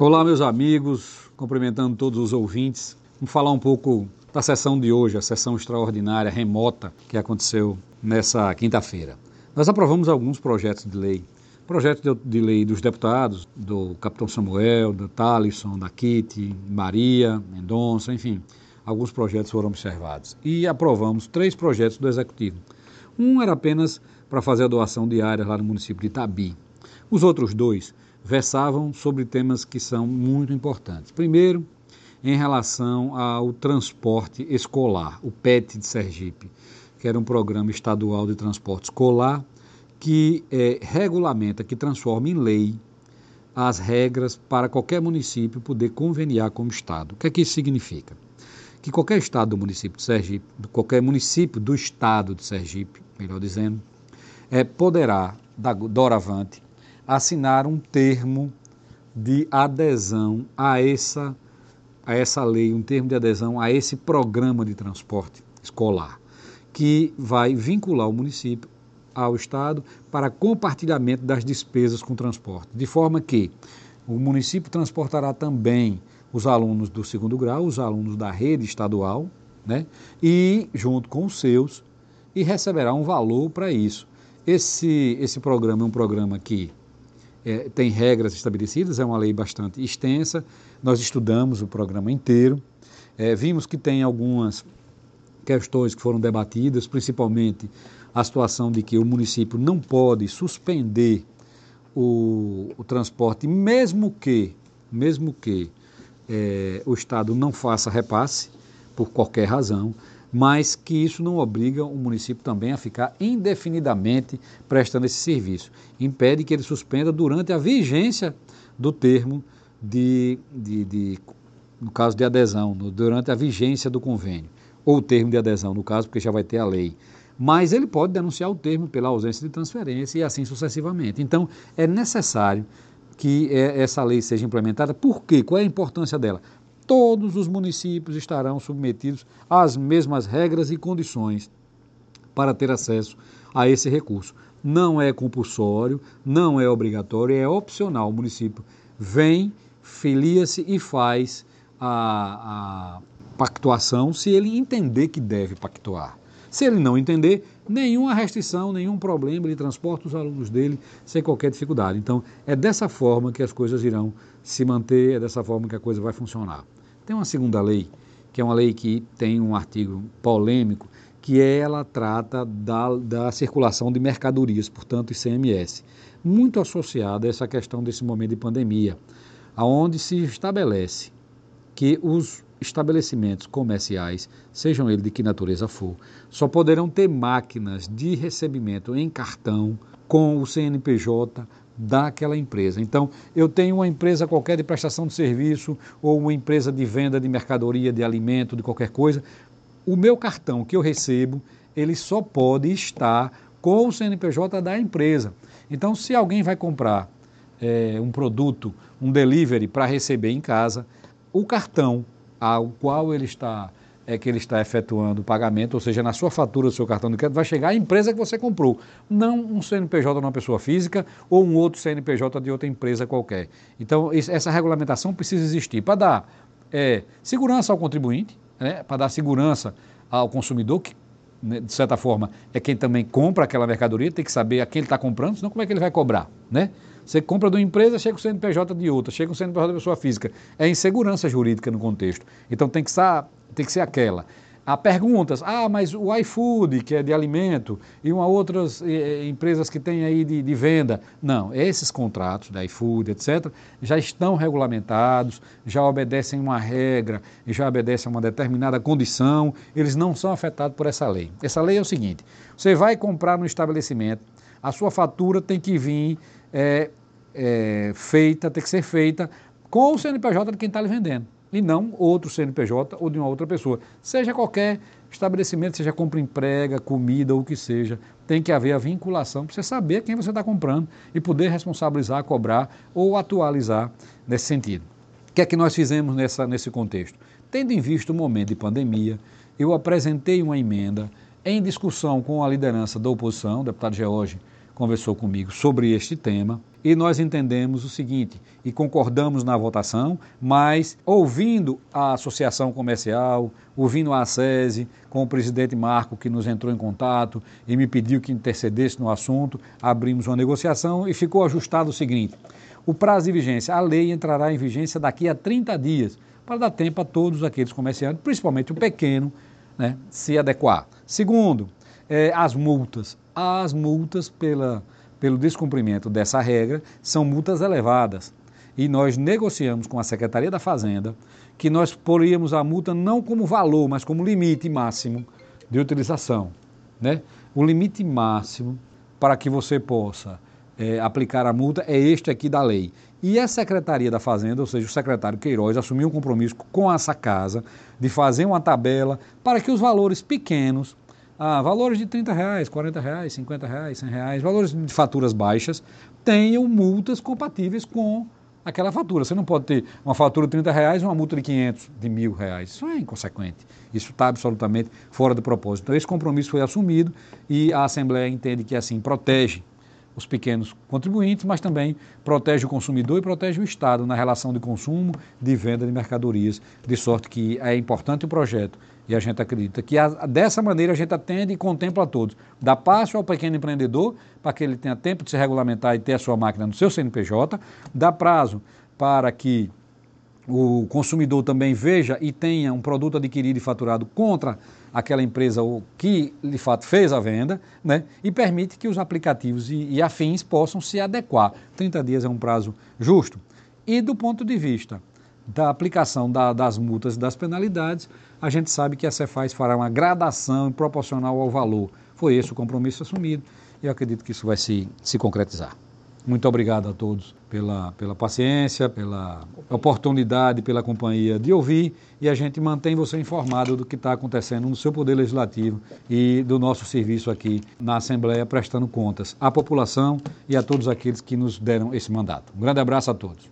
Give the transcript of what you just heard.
Olá, meus amigos, cumprimentando todos os ouvintes. Vamos falar um pouco da sessão de hoje, a sessão extraordinária, remota, que aconteceu nessa quinta-feira. Nós aprovamos alguns projetos de lei. Projeto de lei dos deputados, do Capitão Samuel, da Talisson, da Kitty, Maria, Mendonça, enfim, alguns projetos foram observados. E aprovamos três projetos do Executivo. Um era apenas para fazer a doação de áreas lá no município de Itabi. Os outros dois versavam sobre temas que são muito importantes. Primeiro, em relação ao transporte escolar, o PET de Sergipe, que era um programa estadual de transporte escolar que é, regulamenta, que transforma em lei as regras para qualquer município poder conveniar com o Estado. O que é que isso significa? Que qualquer Estado do município de Sergipe, qualquer município do Estado de Sergipe, melhor dizendo, é, poderá, da, doravante, assinar um termo de adesão a essa, a essa lei, um termo de adesão a esse programa de transporte escolar, que vai vincular o município ao Estado para compartilhamento das despesas com transporte, de forma que o município transportará também os alunos do segundo grau, os alunos da rede estadual, né? e junto com os seus, e receberá um valor para isso. Esse, esse programa é um programa que é, tem regras estabelecidas, é uma lei bastante extensa. Nós estudamos o programa inteiro, é, vimos que tem algumas questões que foram debatidas, principalmente a situação de que o município não pode suspender o, o transporte, mesmo que, mesmo que é, o Estado não faça repasse, por qualquer razão, mas que isso não obriga o município também a ficar indefinidamente prestando esse serviço. Impede que ele suspenda durante a vigência do termo de, de, de no caso de adesão, durante a vigência do convênio, ou o termo de adesão, no caso, porque já vai ter a lei. Mas ele pode denunciar o termo pela ausência de transferência e assim sucessivamente. Então, é necessário que é, essa lei seja implementada. Por quê? Qual é a importância dela? Todos os municípios estarão submetidos às mesmas regras e condições para ter acesso a esse recurso. Não é compulsório, não é obrigatório, é opcional. O município vem, filia-se e faz a, a pactuação se ele entender que deve pactuar. Se ele não entender, nenhuma restrição, nenhum problema, ele transporta os alunos dele sem qualquer dificuldade. Então, é dessa forma que as coisas irão se manter, é dessa forma que a coisa vai funcionar. Tem uma segunda lei, que é uma lei que tem um artigo polêmico, que ela trata da, da circulação de mercadorias, portanto, ICMS, muito associada a essa questão desse momento de pandemia, aonde se estabelece que os estabelecimentos comerciais, sejam eles de que natureza for, só poderão ter máquinas de recebimento em cartão com o CNPJ daquela empresa. Então, eu tenho uma empresa qualquer de prestação de serviço ou uma empresa de venda de mercadoria, de alimento, de qualquer coisa, o meu cartão que eu recebo, ele só pode estar com o CNPJ da empresa. Então, se alguém vai comprar é, um produto, um delivery para receber em casa, o cartão ao qual ele está é que ele está efetuando o pagamento, ou seja, na sua fatura do seu cartão de crédito, vai chegar a empresa que você comprou, não um CNPJ de uma pessoa física ou um outro CNPJ de outra empresa qualquer. Então, essa regulamentação precisa existir para dar é, segurança ao contribuinte, né, para dar segurança ao consumidor, que né, de certa forma é quem também compra aquela mercadoria, tem que saber a quem ele está comprando, senão como é que ele vai cobrar, né? Você compra de uma empresa, chega o CNPJ de outra, chega o CNPJ da pessoa física. É insegurança jurídica no contexto. Então tem que estar tem que ser aquela. Há perguntas, ah, mas o iFood, que é de alimento, e uma outras empresas que têm aí de, de, venda. Não, esses contratos da iFood, etc., já estão regulamentados, já obedecem uma regra, já obedecem a uma determinada condição, eles não são afetados por essa lei. Essa lei é o seguinte: você vai comprar no estabelecimento, a sua fatura tem que vir é, é, feita, tem que ser feita com o CNPJ de quem está lhe vendendo e não outro CNPJ ou de uma outra pessoa. Seja qualquer estabelecimento, seja compra emprega, comida ou o que seja, tem que haver a vinculação para você saber quem você está comprando e poder responsabilizar, cobrar ou atualizar nesse sentido. O que é que nós fizemos nessa, nesse contexto? Tendo em vista o momento de pandemia, eu apresentei uma emenda em discussão com a liderança da oposição, o deputado George conversou comigo sobre este tema E nós entendemos o seguinte, e concordamos na votação, mas ouvindo a associação comercial, ouvindo a SESI, com o presidente Marco, que nos entrou em contato e me pediu que intercedesse no assunto, abrimos uma negociação e ficou ajustado o seguinte: o prazo de vigência, a lei entrará em vigência daqui a 30 dias, para dar tempo a todos aqueles comerciantes, principalmente o pequeno, né, se adequar. Segundo, é, as multas. As multas pela, pelo descumprimento dessa regra são multas elevadas. E nós negociamos com a Secretaria da Fazenda que nós poríamos a multa não como valor, mas como limite máximo de utilização. Né? O limite máximo para que você possa é, aplicar a multa é este aqui da lei. E a Secretaria da Fazenda, ou seja, o secretário Queiroz, assumiu um compromisso com essa casa de fazer uma tabela para que os valores pequenos ah, valores de 30 reais, 40 reais, 50 reais, 100 reais, valores de faturas baixas, tenham multas compatíveis com aquela fatura. Você não pode ter uma fatura de 30 reais e uma multa de 500, de mil reais. Isso é inconsequente. Isso está absolutamente fora do propósito. Então, esse compromisso foi assumido e a Assembleia entende que assim protege os pequenos contribuintes, mas também protege o consumidor e protege o Estado na relação de consumo, de venda de mercadorias, de sorte que é importante o projeto e a gente acredita que a, dessa maneira a gente atende e contempla a todos. Dá passo ao pequeno empreendedor para que ele tenha tempo de se regulamentar e ter a sua máquina no seu CNPJ, dá prazo para que o consumidor também veja e tenha um produto adquirido e faturado contra aquela empresa que de fato fez a venda, né? e permite que os aplicativos e, e afins possam se adequar. 30 dias é um prazo justo. E do ponto de vista da aplicação da, das multas e das penalidades, a gente sabe que a Cefaz fará uma gradação proporcional ao valor. Foi esse o compromisso assumido e eu acredito que isso vai se, se concretizar. Muito obrigado a todos pela, pela paciência, pela oportunidade, pela companhia de ouvir e a gente mantém você informado do que está acontecendo no seu Poder Legislativo e do nosso serviço aqui na Assembleia, prestando contas à população e a todos aqueles que nos deram esse mandato. Um grande abraço a todos.